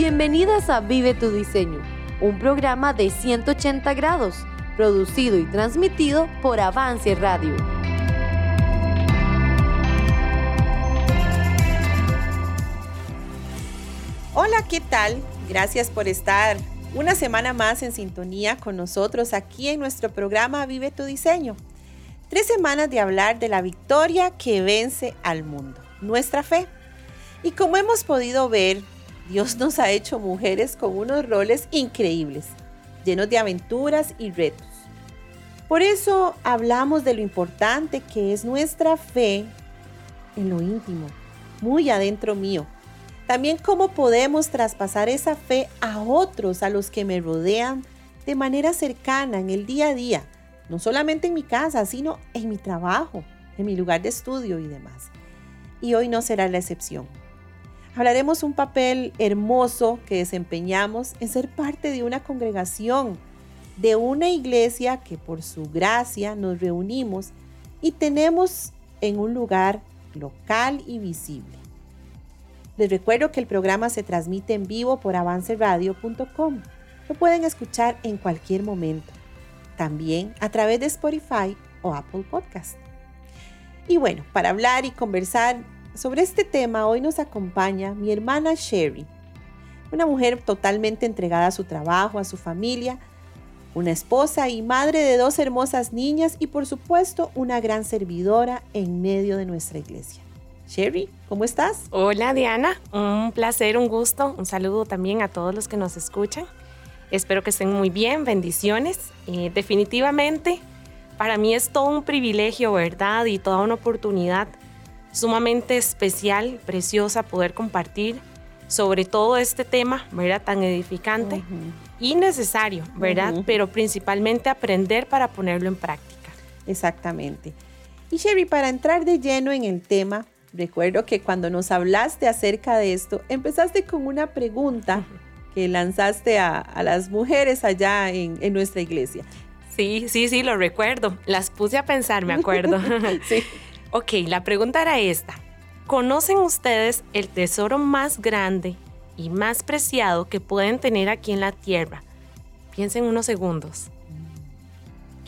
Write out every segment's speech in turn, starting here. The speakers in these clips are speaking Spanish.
Bienvenidas a Vive tu Diseño, un programa de 180 grados, producido y transmitido por Avance Radio. Hola, ¿qué tal? Gracias por estar una semana más en sintonía con nosotros aquí en nuestro programa Vive tu Diseño. Tres semanas de hablar de la victoria que vence al mundo, nuestra fe. Y como hemos podido ver, Dios nos ha hecho mujeres con unos roles increíbles, llenos de aventuras y retos. Por eso hablamos de lo importante que es nuestra fe en lo íntimo, muy adentro mío. También cómo podemos traspasar esa fe a otros, a los que me rodean, de manera cercana en el día a día, no solamente en mi casa, sino en mi trabajo, en mi lugar de estudio y demás. Y hoy no será la excepción hablaremos un papel hermoso que desempeñamos en ser parte de una congregación, de una iglesia que por su gracia nos reunimos y tenemos en un lugar local y visible. Les recuerdo que el programa se transmite en vivo por avanceradio.com. Lo pueden escuchar en cualquier momento, también a través de Spotify o Apple Podcast. Y bueno, para hablar y conversar sobre este tema hoy nos acompaña mi hermana Sherry, una mujer totalmente entregada a su trabajo, a su familia, una esposa y madre de dos hermosas niñas y por supuesto una gran servidora en medio de nuestra iglesia. Sherry, ¿cómo estás? Hola Diana, un placer, un gusto, un saludo también a todos los que nos escuchan. Espero que estén muy bien, bendiciones. Eh, definitivamente, para mí es todo un privilegio, ¿verdad? Y toda una oportunidad sumamente especial, preciosa poder compartir sobre todo este tema, ¿verdad? Tan edificante y necesario, ¿verdad? Pero principalmente aprender para ponerlo en práctica. Exactamente. Y Sherry, para entrar de lleno en el tema, recuerdo que cuando nos hablaste acerca de esto, empezaste con una pregunta que lanzaste a, las mujeres allá en, en nuestra iglesia. Sí, sí, sí, lo recuerdo. Las puse a pensar, me acuerdo. sí. Ok, la pregunta era esta. ¿Conocen ustedes el tesoro más grande y más preciado que pueden tener aquí en la tierra? Piensen unos segundos.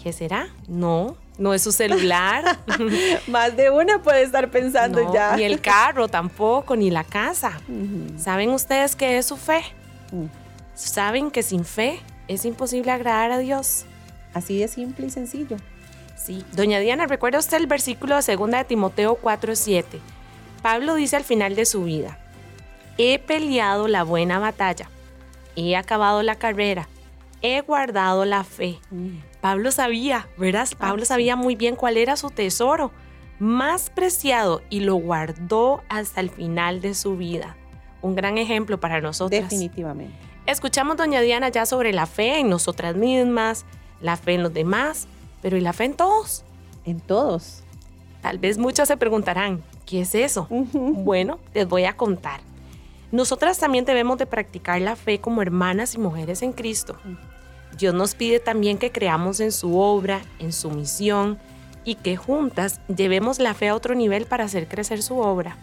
¿Qué será? No, no es su celular. Más de una puede estar pensando ya. Ni el carro tampoco, ni la casa. ¿Saben ustedes qué es su fe? Mm. ¿Saben que sin fe es imposible agradar a Dios? Así de simple y sencillo. Sí, doña Diana, ¿recuerda usted el versículo de 2 de Timoteo 4:7? Pablo dice al final de su vida, he peleado la buena batalla, he acabado la carrera, he guardado la fe. Mm. Pablo sabía, ¿verdad? Ah, Pablo sabía muy bien cuál era su tesoro más preciado y lo guardó hasta el final de su vida. Un gran ejemplo para nosotros. Definitivamente. Escuchamos, doña Diana, ya sobre la fe en nosotras mismas, la fe en los demás, pero ¿y la fe en todos? En todos. Tal vez muchos se preguntarán, ¿qué es eso? Bueno, les voy a contar. Nosotras también debemos de practicar la fe como hermanas y mujeres en Cristo. Dios nos pide también que creamos en su obra, en su misión y que juntas llevemos la fe a otro nivel para hacer crecer su obra.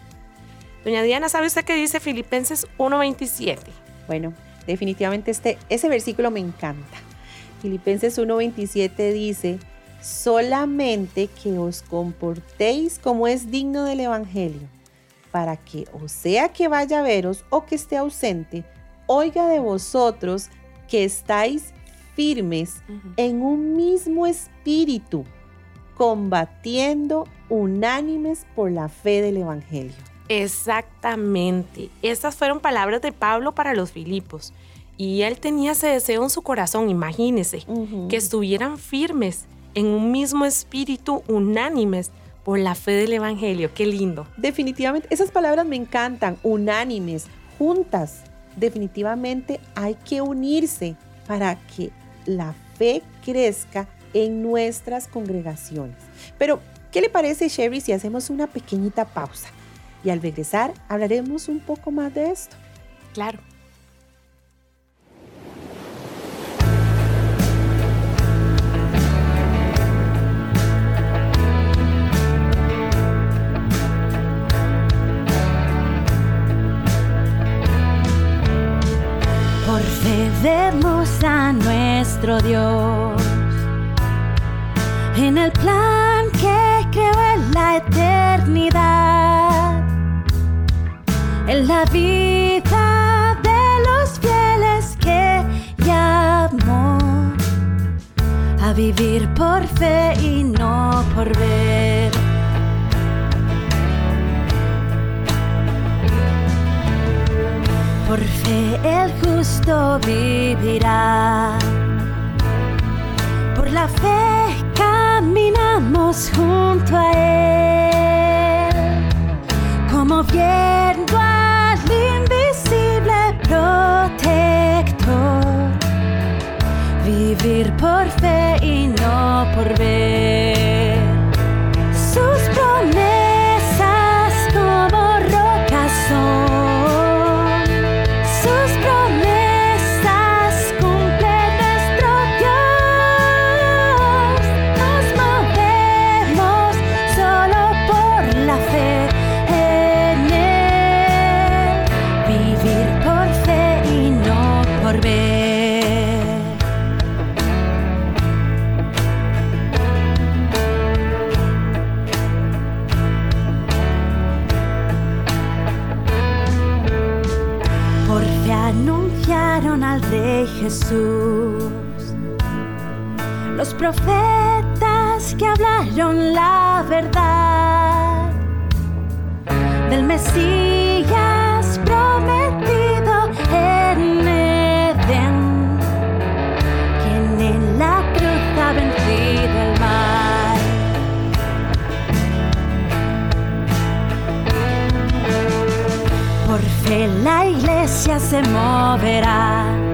Doña Diana, ¿sabe usted qué dice Filipenses 1.27? Bueno, definitivamente este, ese versículo me encanta. Filipenses 1:27 dice, solamente que os comportéis como es digno del Evangelio, para que o sea que vaya a veros o que esté ausente, oiga de vosotros que estáis firmes en un mismo espíritu, combatiendo unánimes por la fe del Evangelio. Exactamente. Estas fueron palabras de Pablo para los Filipos. Y él tenía ese deseo en su corazón, imagínese, que estuvieran firmes en un mismo espíritu, unánimes por la fe del Evangelio. Qué lindo. Definitivamente, esas palabras me encantan, unánimes, juntas. Definitivamente hay que unirse para que la fe crezca en nuestras congregaciones. Pero, ¿qué le parece, Sherry, si hacemos una pequeñita pausa? Y al regresar hablaremos un poco más de esto. Claro. Debemos a nuestro Dios en el plan que creó en la eternidad, en la vida de los fieles que llamó a vivir por fe y no por ver. Por fe el vivirá. Por la fe caminamos junto a Él. Como viendo al invisible protector. Vivir por fe y no por ver. Jesús. Los profetas que hablaron la verdad del Mesías prometido en Edén, quien en la cruz ha vencido el mal. Por fe la iglesia se moverá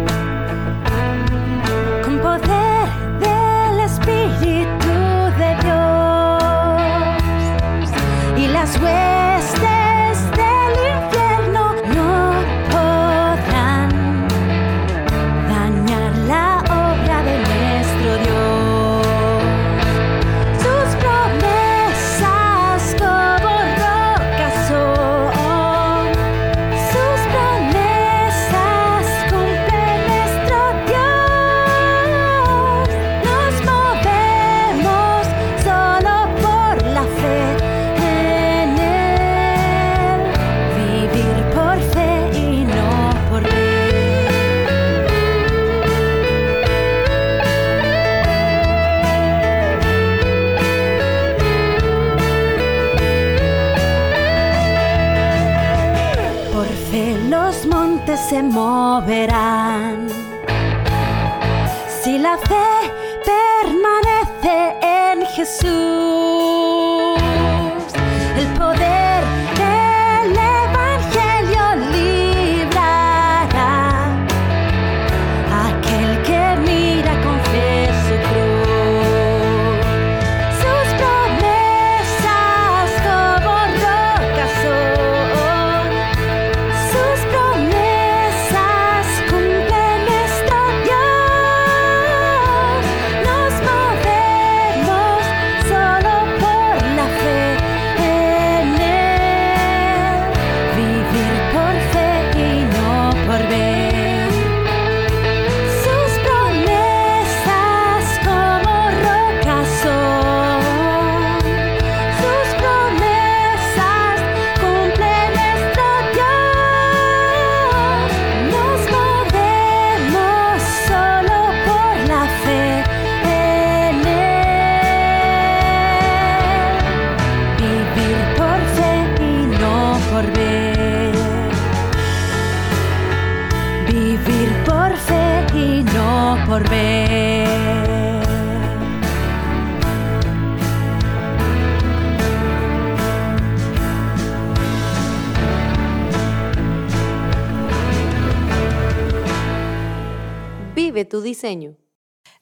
se moverán. Si la fe permanece en Jesús, diseño.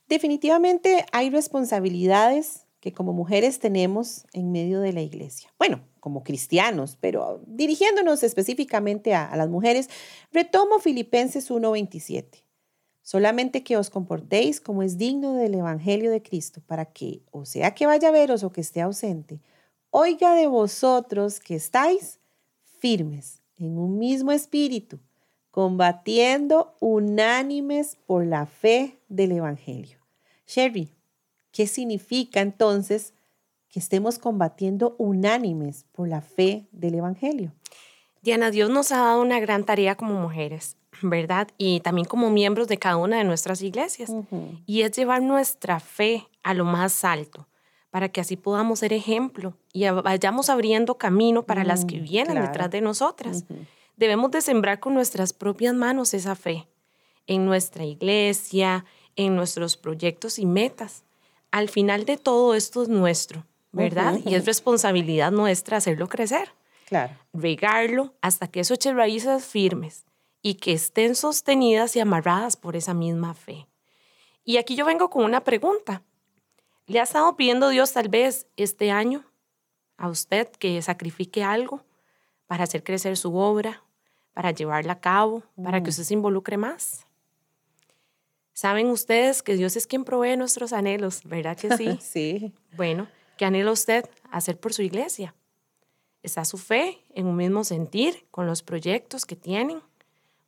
Definitivamente hay responsabilidades que como mujeres tenemos en medio de la iglesia. Bueno, como cristianos, pero dirigiéndonos específicamente a, a las mujeres, retomo Filipenses 1:27. Solamente que os comportéis como es digno del Evangelio de Cristo, para que, o sea que vaya a veros o que esté ausente, oiga de vosotros que estáis firmes en un mismo espíritu, combatiendo unánimes por la fe del Evangelio. Sherry, ¿qué significa entonces que estemos combatiendo unánimes por la fe del Evangelio? Diana, Dios nos ha dado una gran tarea como mujeres, ¿verdad? Y también como miembros de cada una de nuestras iglesias. Y es llevar nuestra fe a lo más alto para que así podamos ser ejemplo y vayamos abriendo camino para las que Mm, vienen claro. detrás de nosotras. Ujú. Debemos de sembrar con nuestras propias manos esa fe en nuestra iglesia, en nuestros proyectos y metas. Al final de todo esto es nuestro, ¿verdad? Y es responsabilidad nuestra hacerlo crecer, Claro. regarlo hasta que eso eche raíces firmes y que estén sostenidas y amarradas por esa misma fe. Y aquí yo vengo con una pregunta. ¿Le ha estado pidiendo Dios tal vez este año a usted que sacrifique algo para hacer crecer su obra, para llevarla a cabo, para que usted se involucre más? Saben ustedes que Dios es quien provee nuestros anhelos, ¿verdad que sí? Sí. Bueno, ¿qué anhela usted hacer por su iglesia? ¿Está su fe en un mismo sentir con los proyectos que tienen,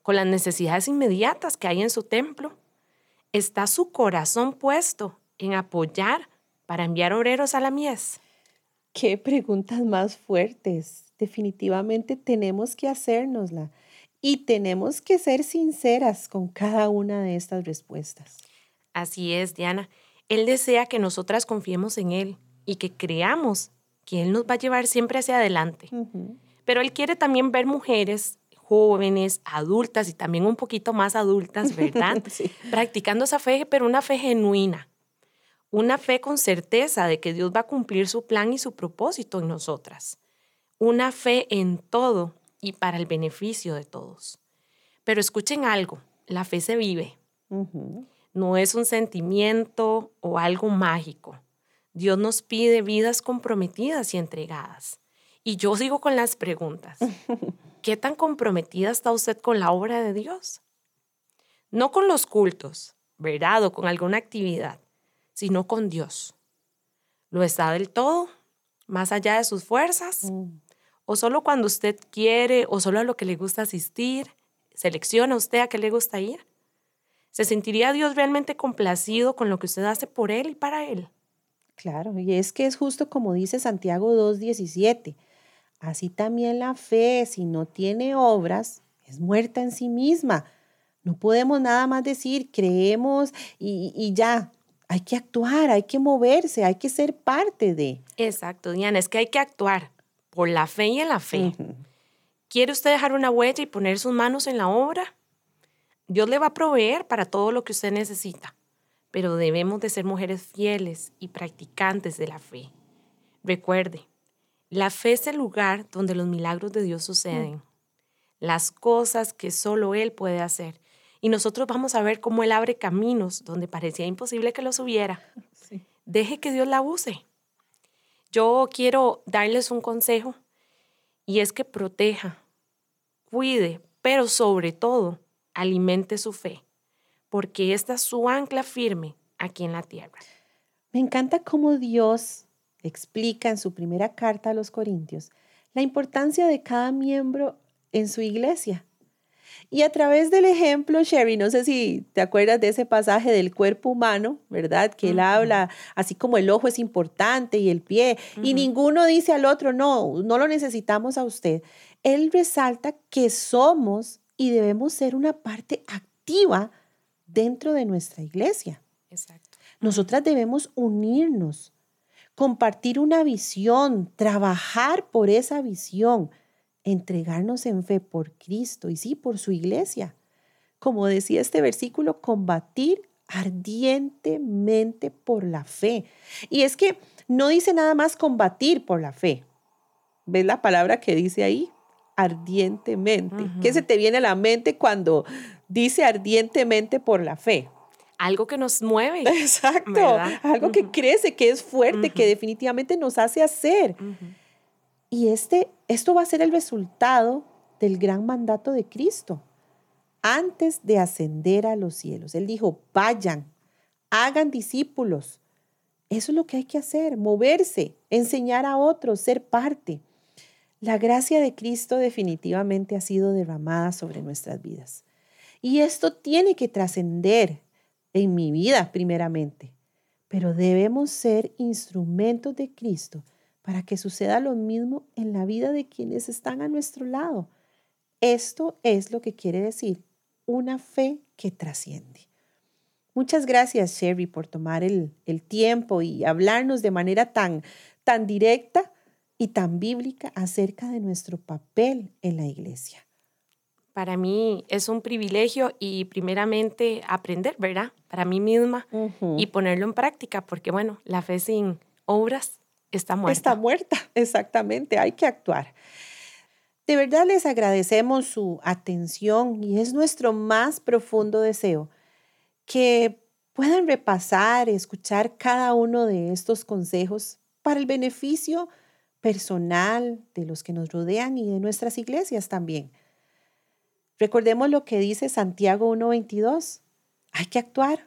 con las necesidades inmediatas que hay en su templo? ¿Está su corazón puesto en apoyar para enviar obreros a la mies? Qué preguntas más fuertes. Definitivamente tenemos que hacérnosla y tenemos que ser sinceras con cada una de estas respuestas. Así es, Diana. Él desea que nosotras confiemos en Él y que creamos que Él nos va a llevar siempre hacia adelante. Pero Él quiere también ver mujeres jóvenes, adultas y también un poquito más adultas, ¿verdad? Sí. Practicando esa fe, pero una fe genuina. Una fe con certeza de que Dios va a cumplir su plan y su propósito en nosotras. Una fe en todo y para el beneficio de todos. Pero escuchen algo, la fe se vive. No es un sentimiento o algo mágico. Dios nos pide vidas comprometidas y entregadas. Y yo sigo con las preguntas. ¿Qué tan comprometida está usted con la obra de Dios? No con los cultos, ¿verdad? O con alguna actividad, sino con Dios. ¿Lo está del todo? ¿Más allá de sus fuerzas? Mm. ¿O solo cuando usted quiere o solo a lo que le gusta asistir? ¿Selecciona usted a qué le gusta ir? ¿Se sentiría Dios realmente complacido con lo que usted hace por Él y para Él? Claro, y es que es justo como dice Santiago 2.17. Así también la fe, si no tiene obras, es muerta en sí misma. No podemos nada más decir, creemos y, y ya. Hay que actuar, hay que moverse, hay que ser parte de. Exacto, Diana, es que hay que actuar por la fe y en la fe. ¿Quiere usted dejar una huella y poner sus manos en la obra? Dios le va a proveer para todo lo que usted necesita, pero debemos de ser mujeres fieles y practicantes de la fe. Recuerde, la fe es el lugar donde los milagros de Dios suceden, las cosas que solo Él puede hacer. Y nosotros vamos a ver cómo Él abre caminos donde parecía imposible que los hubiera. Sí. Deje que Dios la use. Yo quiero darles un consejo y es que proteja, cuide, pero sobre todo alimente su fe, porque esta es su ancla firme aquí en la tierra. Me encanta cómo Dios explica en su primera carta a los Corintios la importancia de cada miembro en su iglesia. Y a través del ejemplo, Sherry, no sé si te acuerdas de ese pasaje del cuerpo humano, ¿verdad? Que él habla, así como el ojo es importante y el pie, y ninguno dice al otro, no, no lo necesitamos a usted. Él resalta que somos y debemos ser una parte activa dentro de nuestra iglesia. Exacto. Nosotras debemos unirnos, compartir una visión, trabajar por esa visión, entregarnos en fe por Cristo y sí, por su iglesia. Como decía este versículo, combatir ardientemente por la fe. Y es que no dice nada más combatir por la fe. ¿Ves la palabra que dice ahí? Ardientemente. ¿Qué se te viene a la mente cuando dice ardientemente por la fe? Algo que nos mueve. Exacto, ¿Verdad? algo que crece, que es fuerte, que definitivamente nos hace hacer. Y este, esto va a ser el resultado del gran mandato de Cristo. Antes de ascender a los cielos, Él dijo, vayan, hagan discípulos. Eso es lo que hay que hacer, moverse, enseñar a otros, ser parte. La gracia de Cristo definitivamente ha sido derramada sobre nuestras vidas. Y esto tiene que trascender en mi vida primeramente. Pero debemos ser instrumentos de Cristo para que suceda lo mismo en la vida de quienes están a nuestro lado. Esto es lo que quiere decir una fe que trasciende. Muchas gracias, Sherry, por tomar el, el tiempo y hablarnos de manera tan, tan directa y tan bíblica acerca de nuestro papel en la iglesia. Para mí es un privilegio y primeramente aprender, ¿verdad? Para mí misma y ponerlo en práctica, porque bueno, la fe sin obras está muerta. Está muerta, exactamente, hay que actuar. De verdad les agradecemos su atención y es nuestro más profundo deseo que puedan repasar, escuchar cada uno de estos consejos para el beneficio personal, de los que nos rodean y de nuestras iglesias también. Recordemos lo que dice Santiago 1.22. Hay que actuar.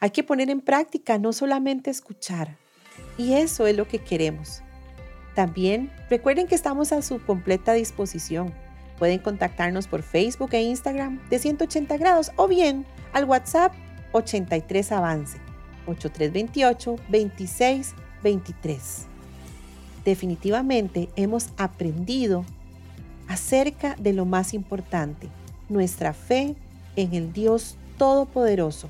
Hay que poner en práctica, no solamente escuchar. Y eso es lo que queremos. También recuerden que estamos a su completa disposición. Pueden contactarnos por Facebook e Instagram de 180 grados o bien al WhatsApp 83 Avance 8328 26 23 definitivamente hemos aprendido acerca de lo más importante, nuestra fe en el Dios Todopoderoso,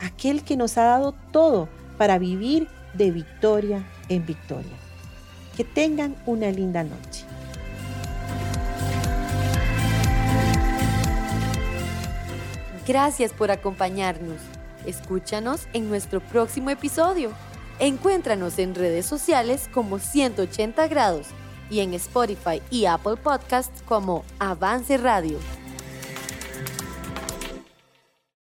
aquel que nos ha dado todo para vivir de victoria en victoria. Que tengan una linda noche. Gracias por acompañarnos. Escúchanos en nuestro próximo episodio. Encuéntranos en redes sociales como 180 grados y en Spotify y Apple Podcasts como Avance Radio.